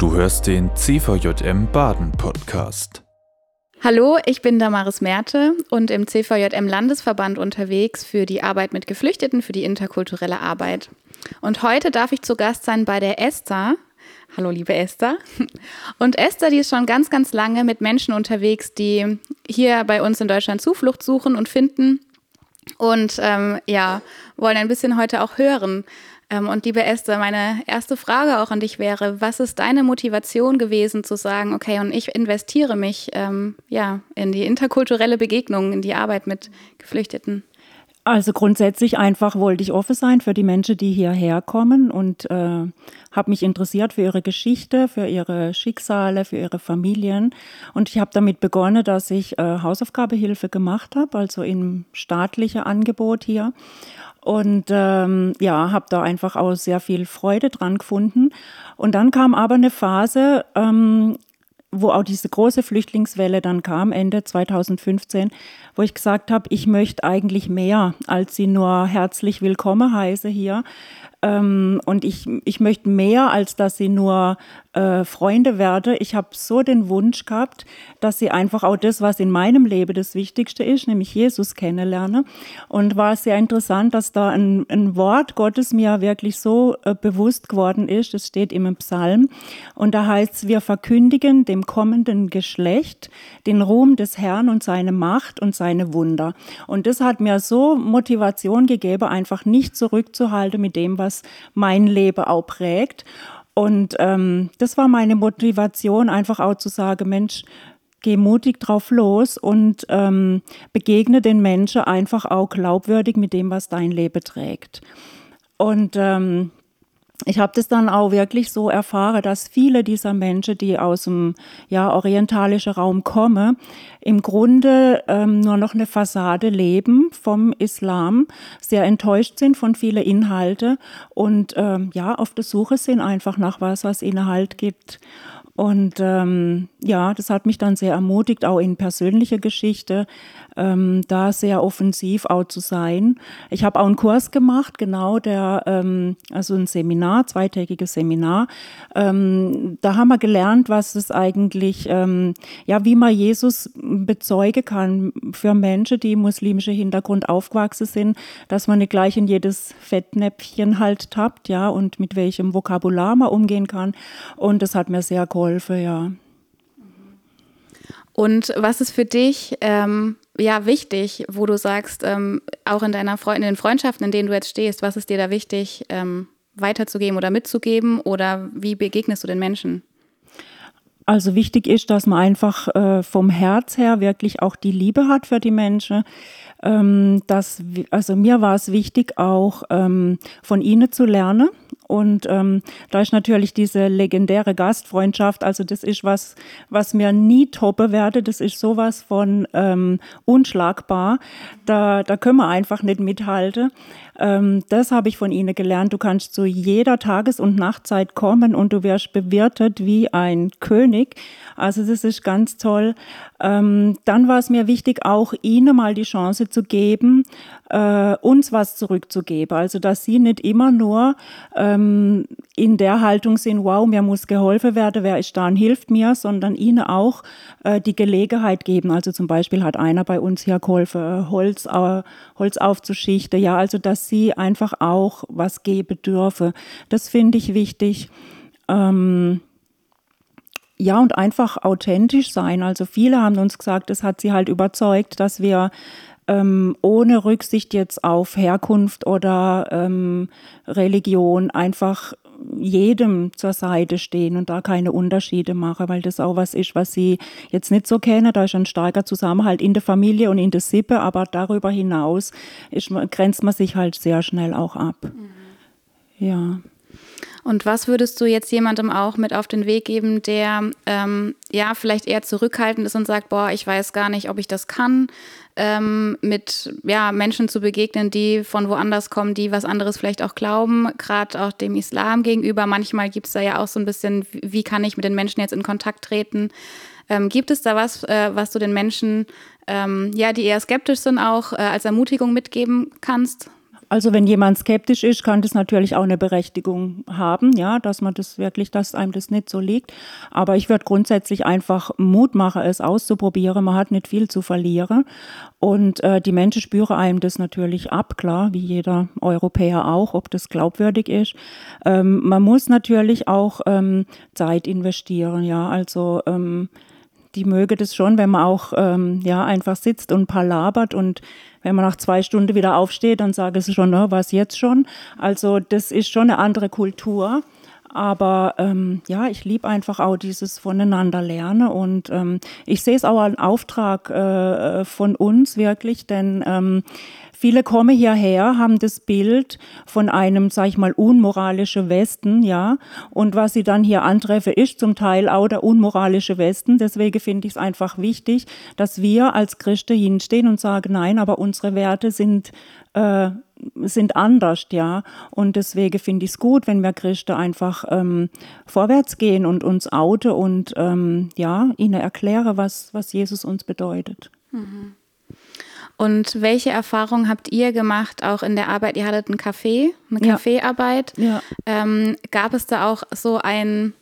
Du hörst den CVJM Baden Podcast. Hallo, ich bin Damaris Merte und im CVJM Landesverband unterwegs für die Arbeit mit Geflüchteten, für die interkulturelle Arbeit. Und heute darf ich zu Gast sein bei der Esther. Hallo, liebe Esther. Und Esther, die ist schon ganz, ganz lange mit Menschen unterwegs, die hier bei uns in Deutschland Zuflucht suchen und finden. Und ähm, ja, wollen ein bisschen heute auch hören, und liebe Esther, meine erste Frage auch an dich wäre, was ist deine Motivation gewesen zu sagen, okay, und ich investiere mich ähm, ja, in die interkulturelle Begegnung, in die Arbeit mit Geflüchteten? Also grundsätzlich einfach wollte ich offen sein für die Menschen, die hierher kommen und äh, habe mich interessiert für ihre Geschichte, für ihre Schicksale, für ihre Familien. Und ich habe damit begonnen, dass ich äh, Hausaufgabehilfe gemacht habe, also im staatlichen Angebot hier. Und ähm, ja, habe da einfach auch sehr viel Freude dran gefunden. Und dann kam aber eine Phase, ähm, wo auch diese große Flüchtlingswelle dann kam, Ende 2015, wo ich gesagt habe, ich möchte eigentlich mehr, als sie nur herzlich willkommen heiße hier. Ähm, und ich, ich möchte mehr, als dass sie nur äh, Freunde werde. Ich habe so den Wunsch gehabt, dass sie einfach auch das, was in meinem Leben das Wichtigste ist, nämlich Jesus kennenlerne. Und war sehr interessant, dass da ein, ein Wort Gottes mir wirklich so äh, bewusst geworden ist. Das steht im Psalm. Und da heißt es, wir verkündigen dem kommenden Geschlecht den Ruhm des Herrn und seine Macht und seine Wunder. Und das hat mir so Motivation gegeben, einfach nicht zurückzuhalten mit dem, was mein Leben auch prägt. Und ähm, das war meine Motivation, einfach auch zu sagen, Mensch, geh mutig drauf los und ähm, begegne den Menschen einfach auch glaubwürdig mit dem, was dein Leben trägt. Und ähm, ich habe das dann auch wirklich so erfahren, dass viele dieser Menschen, die aus dem ja, orientalischen Raum kommen, im Grunde ähm, nur noch eine Fassade leben vom Islam, sehr enttäuscht sind von vielen Inhalten und ähm, ja, auf der Suche sind einfach nach was, was ihnen Halt gibt. Und ähm, ja, das hat mich dann sehr ermutigt, auch in persönlicher Geschichte ähm, da sehr offensiv auch zu sein. Ich habe auch einen Kurs gemacht, genau, der, ähm, also ein Seminar, zweitägiges Seminar. Ähm, da haben wir gelernt, was es eigentlich, ähm, ja, wie man Jesus bezeugen kann für Menschen, die muslimische Hintergrund aufgewachsen sind, dass man nicht gleich in jedes Fettnäpfchen halt tappt, ja, und mit welchem Vokabular man umgehen kann. Und das hat mir sehr geholfen, ja. Und was ist für dich ähm, ja wichtig, wo du sagst, ähm, auch in deiner Freund in den Freundschaften, in denen du jetzt stehst, was ist dir da wichtig, ähm, weiterzugeben oder mitzugeben oder wie begegnest du den Menschen? Also wichtig ist, dass man einfach äh, vom Herz her wirklich auch die Liebe hat für die Menschen. Ähm, dass, also mir war es wichtig, auch ähm, von ihnen zu lernen und ähm, da ist natürlich diese legendäre Gastfreundschaft, also das ist was, was mir nie toppe werde. Das ist sowas von ähm, unschlagbar. Da, da können wir einfach nicht mithalten. Ähm, das habe ich von ihnen gelernt. Du kannst zu jeder Tages- und Nachtzeit kommen und du wirst bewirtet wie ein König. Also das ist ganz toll. Ähm, dann war es mir wichtig, auch ihnen mal die Chance zu geben, äh, uns was zurückzugeben. Also dass sie nicht immer nur ähm, in der Haltung sind, wow, mir muss geholfen werden, wer ist da und hilft mir, sondern ihnen auch äh, die Gelegenheit geben. Also zum Beispiel hat einer bei uns hier geholfen, äh, Holz, äh, Holz aufzuschichten. Ja, also dass sie einfach auch was geben dürfen. Das finde ich wichtig. Ähm, ja, und einfach authentisch sein. Also viele haben uns gesagt, es hat sie halt überzeugt, dass wir ähm, ohne Rücksicht jetzt auf Herkunft oder ähm, Religion einfach jedem zur Seite stehen und da keine Unterschiede machen, weil das auch was ist, was sie jetzt nicht so kennen. Da ist ein starker Zusammenhalt in der Familie und in der Sippe, aber darüber hinaus ist, grenzt man sich halt sehr schnell auch ab. Mhm. Ja. Und was würdest du jetzt jemandem auch mit auf den Weg geben, der ähm, ja vielleicht eher zurückhaltend ist und sagt, boah, ich weiß gar nicht, ob ich das kann, ähm, mit ja, Menschen zu begegnen, die von woanders kommen, die was anderes vielleicht auch glauben, gerade auch dem Islam gegenüber. Manchmal gibt es da ja auch so ein bisschen, wie kann ich mit den Menschen jetzt in Kontakt treten? Ähm, gibt es da was, äh, was du den Menschen, ähm, ja, die eher skeptisch sind, auch äh, als Ermutigung mitgeben kannst? Also wenn jemand skeptisch ist, kann das natürlich auch eine Berechtigung haben, ja, dass man das wirklich, dass einem das nicht so liegt. Aber ich würde grundsätzlich einfach Mut machen, es auszuprobieren. Man hat nicht viel zu verlieren. Und äh, die Menschen spüren einem das natürlich ab, klar, wie jeder Europäer auch, ob das glaubwürdig ist. Ähm, man muss natürlich auch ähm, Zeit investieren, ja. Also ähm, die möge das schon, wenn man auch ähm, ja einfach sitzt und palabert und wenn man nach zwei Stunden wieder aufsteht, dann sage sie schon, ne, was jetzt schon. Also das ist schon eine andere Kultur. Aber ähm, ja, ich liebe einfach auch dieses voneinander lernen und ähm, ich sehe es auch als Auftrag äh, von uns wirklich, denn ähm, Viele kommen hierher, haben das Bild von einem, sag ich mal, unmoralischen Westen, ja. Und was sie dann hier antreffen, ist zum Teil auch der unmoralische Westen. Deswegen finde ich es einfach wichtig, dass wir als Christen hinstehen und sagen, nein, aber unsere Werte sind, äh, sind anders, ja. Und deswegen finde ich es gut, wenn wir Christen einfach ähm, vorwärts gehen und uns outen und ähm, ja, ihnen erklären, was, was Jesus uns bedeutet. Mhm. Und welche Erfahrungen habt ihr gemacht, auch in der Arbeit? Ihr hattet einen Café, eine ja. Kaffeearbeit. Ja. Ähm, gab es da auch so ein,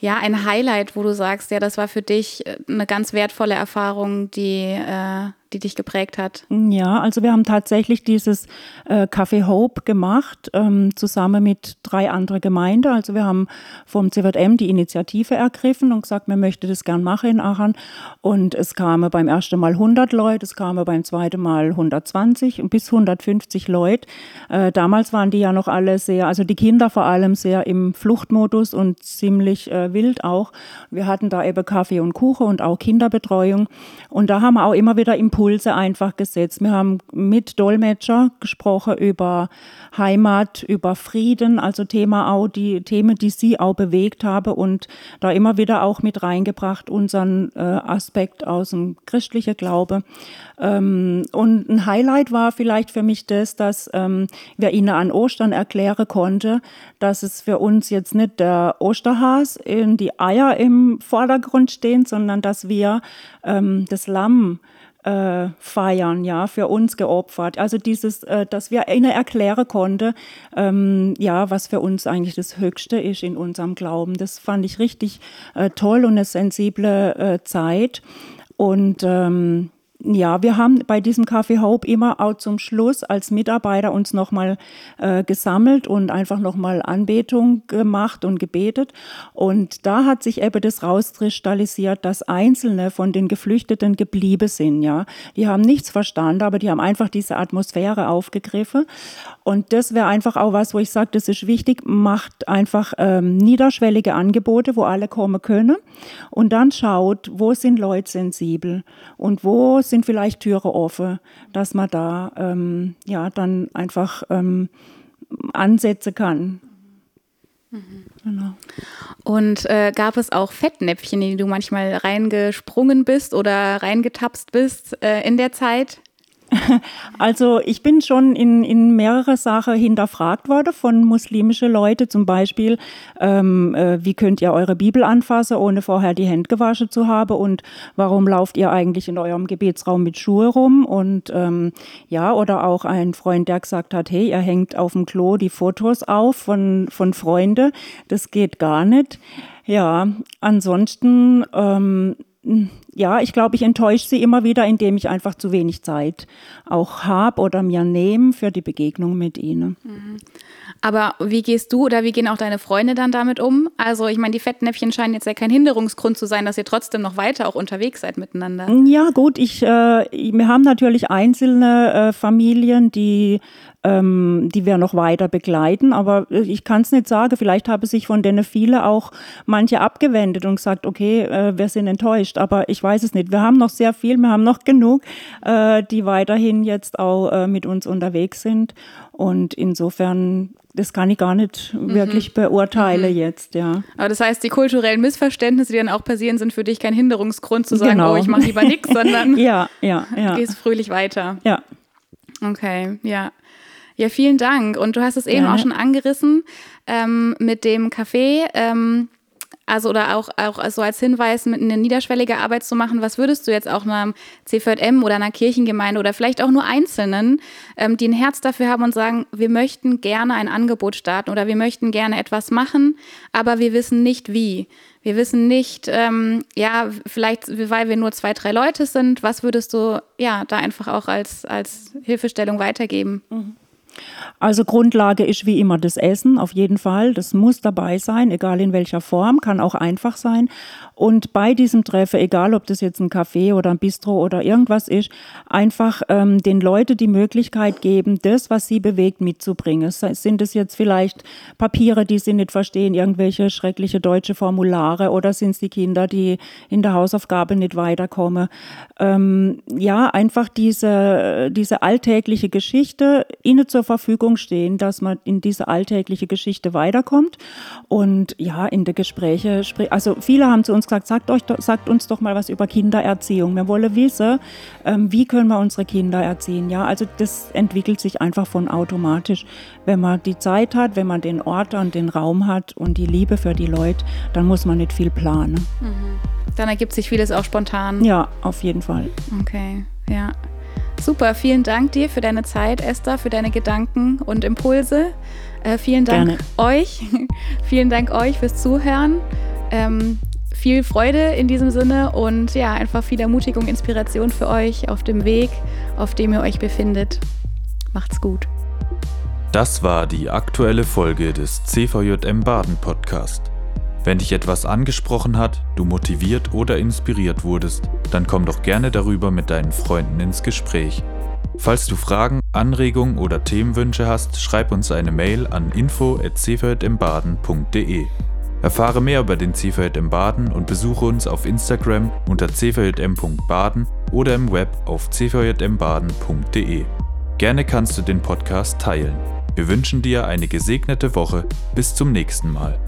ja, ein Highlight, wo du sagst, ja, das war für dich eine ganz wertvolle Erfahrung, die äh, die dich geprägt hat? Ja, also wir haben tatsächlich dieses äh, Café Hope gemacht, ähm, zusammen mit drei anderen Gemeinden. Also wir haben vom CWM die Initiative ergriffen und gesagt, wir möchten das gern machen in Aachen. Und es kamen beim ersten Mal 100 Leute, es kamen beim zweiten Mal 120 und bis 150 Leute. Äh, damals waren die ja noch alle sehr, also die Kinder vor allem sehr im Fluchtmodus und ziemlich äh, wild auch. Wir hatten da eben Kaffee und Kuchen und auch Kinderbetreuung. Und da haben wir auch immer wieder Impulse Impulse einfach gesetzt. Wir haben mit Dolmetscher gesprochen über Heimat, über Frieden, also Thema auch die Themen, die sie auch bewegt haben und da immer wieder auch mit reingebracht unseren äh, Aspekt aus dem christlichen Glaube. Ähm, und ein Highlight war vielleicht für mich das, dass ähm, wir ihnen an Ostern erklären konnte, dass es für uns jetzt nicht der Osterhas in die Eier im Vordergrund stehen, sondern dass wir ähm, das Lamm äh, feiern, ja, für uns geopfert. Also dieses, äh, dass wir ihnen erklären konnten, ähm, ja, was für uns eigentlich das Höchste ist in unserem Glauben. Das fand ich richtig äh, toll und eine sensible äh, Zeit. Und ähm, ja, wir haben bei diesem Café Hope immer auch zum Schluss als Mitarbeiter uns nochmal äh, gesammelt und einfach nochmal Anbetung gemacht und gebetet. Und da hat sich eben das rauskristallisiert, dass Einzelne von den Geflüchteten geblieben sind. Ja, die haben nichts verstanden, aber die haben einfach diese Atmosphäre aufgegriffen. Und das wäre einfach auch was, wo ich sage, das ist wichtig, macht einfach ähm, niederschwellige Angebote, wo alle kommen können. Und dann schaut, wo sind Leute sensibel und wo sind vielleicht Türe offen, dass man da ähm, ja dann einfach ähm, ansetzen kann. Genau. Und äh, gab es auch Fettnäpfchen, in die du manchmal reingesprungen bist oder reingetapst bist äh, in der Zeit? Also ich bin schon in, in mehrere Sachen hinterfragt worden von muslimischen Leuten, zum Beispiel, ähm, äh, wie könnt ihr eure Bibel anfassen, ohne vorher die Hände gewaschen zu haben? Und warum lauft ihr eigentlich in eurem Gebetsraum mit Schuhe rum? Und ähm, ja, oder auch ein Freund, der gesagt hat, hey, ihr hängt auf dem Klo die Fotos auf von, von Freunden, das geht gar nicht. Ja, ansonsten ähm, ja, ich glaube, ich enttäusche sie immer wieder, indem ich einfach zu wenig Zeit auch habe oder mir nehme für die Begegnung mit ihnen. Mhm. Aber wie gehst du oder wie gehen auch deine Freunde dann damit um? Also ich meine, die Fettnäpfchen scheinen jetzt ja kein Hinderungsgrund zu sein, dass ihr trotzdem noch weiter auch unterwegs seid miteinander. Ja gut, ich, äh, wir haben natürlich einzelne äh, Familien, die ähm, die wir noch weiter begleiten. Aber ich kann es nicht sagen. Vielleicht haben sich von denen viele auch manche abgewendet und gesagt, okay, äh, wir sind enttäuscht. Aber ich weiß es nicht. Wir haben noch sehr viel, wir haben noch genug, äh, die weiterhin jetzt auch äh, mit uns unterwegs sind. Und insofern das kann ich gar nicht mhm. wirklich beurteilen mhm. jetzt, ja. Aber das heißt, die kulturellen Missverständnisse, die dann auch passieren, sind für dich kein Hinderungsgrund zu sagen, genau. oh, ich mache lieber nichts, sondern ja, ja, ja. gehst fröhlich weiter. Ja. Okay, ja. Ja, vielen Dank. Und du hast es eben ja. auch schon angerissen ähm, mit dem Café. Ähm, Also oder auch, auch so als Hinweis, mit eine niederschwellige Arbeit zu machen, was würdest du jetzt auch einer CVM oder einer Kirchengemeinde oder vielleicht auch nur Einzelnen, ähm, die ein Herz dafür haben und sagen, wir möchten gerne ein Angebot starten oder wir möchten gerne etwas machen, aber wir wissen nicht wie. Wir wissen nicht, ähm, ja, vielleicht, weil wir nur zwei, drei Leute sind, was würdest du ja da einfach auch als, als Hilfestellung weitergeben? Mhm. Also Grundlage ist wie immer das Essen, auf jeden Fall. Das muss dabei sein, egal in welcher Form, kann auch einfach sein. Und bei diesem Treffen, egal ob das jetzt ein Café oder ein Bistro oder irgendwas ist, einfach ähm, den Leuten die Möglichkeit geben, das, was sie bewegt, mitzubringen. Sind es jetzt vielleicht Papiere, die sie nicht verstehen, irgendwelche schreckliche deutsche Formulare oder sind es die Kinder, die in der Hausaufgabe nicht weiterkommen? Ähm, ja, einfach diese, diese alltägliche Geschichte ihnen zur Verfügung stehen, dass man in diese alltägliche Geschichte weiterkommt. Und ja, in der Gespräche, also viele haben zu uns gesagt, sagt, euch, sagt uns doch mal was über Kindererziehung. Wir wollen wissen, ähm, wie können wir unsere Kinder erziehen. Ja, also das entwickelt sich einfach von automatisch. Wenn man die Zeit hat, wenn man den Ort und den Raum hat und die Liebe für die Leute, dann muss man nicht viel planen. Mhm. Dann ergibt sich vieles auch spontan. Ja, auf jeden Fall. Okay, ja. Super, vielen Dank dir für deine Zeit, Esther, für deine Gedanken und Impulse. Äh, vielen Dank Gerne. euch. vielen Dank euch fürs Zuhören. Ähm, viel Freude in diesem Sinne und ja, einfach viel Ermutigung, Inspiration für euch auf dem Weg, auf dem ihr euch befindet. Macht's gut. Das war die aktuelle Folge des CVJM Baden Podcast. Wenn dich etwas angesprochen hat, du motiviert oder inspiriert wurdest, dann komm doch gerne darüber mit deinen Freunden ins Gespräch. Falls du Fragen, Anregungen oder Themenwünsche hast, schreib uns eine Mail an info@cvjmbaden.de. Erfahre mehr über den CVJM Baden und besuche uns auf Instagram unter cvjm.baden oder im Web auf cvjmbaden.de. Gerne kannst du den Podcast teilen. Wir wünschen dir eine gesegnete Woche. Bis zum nächsten Mal.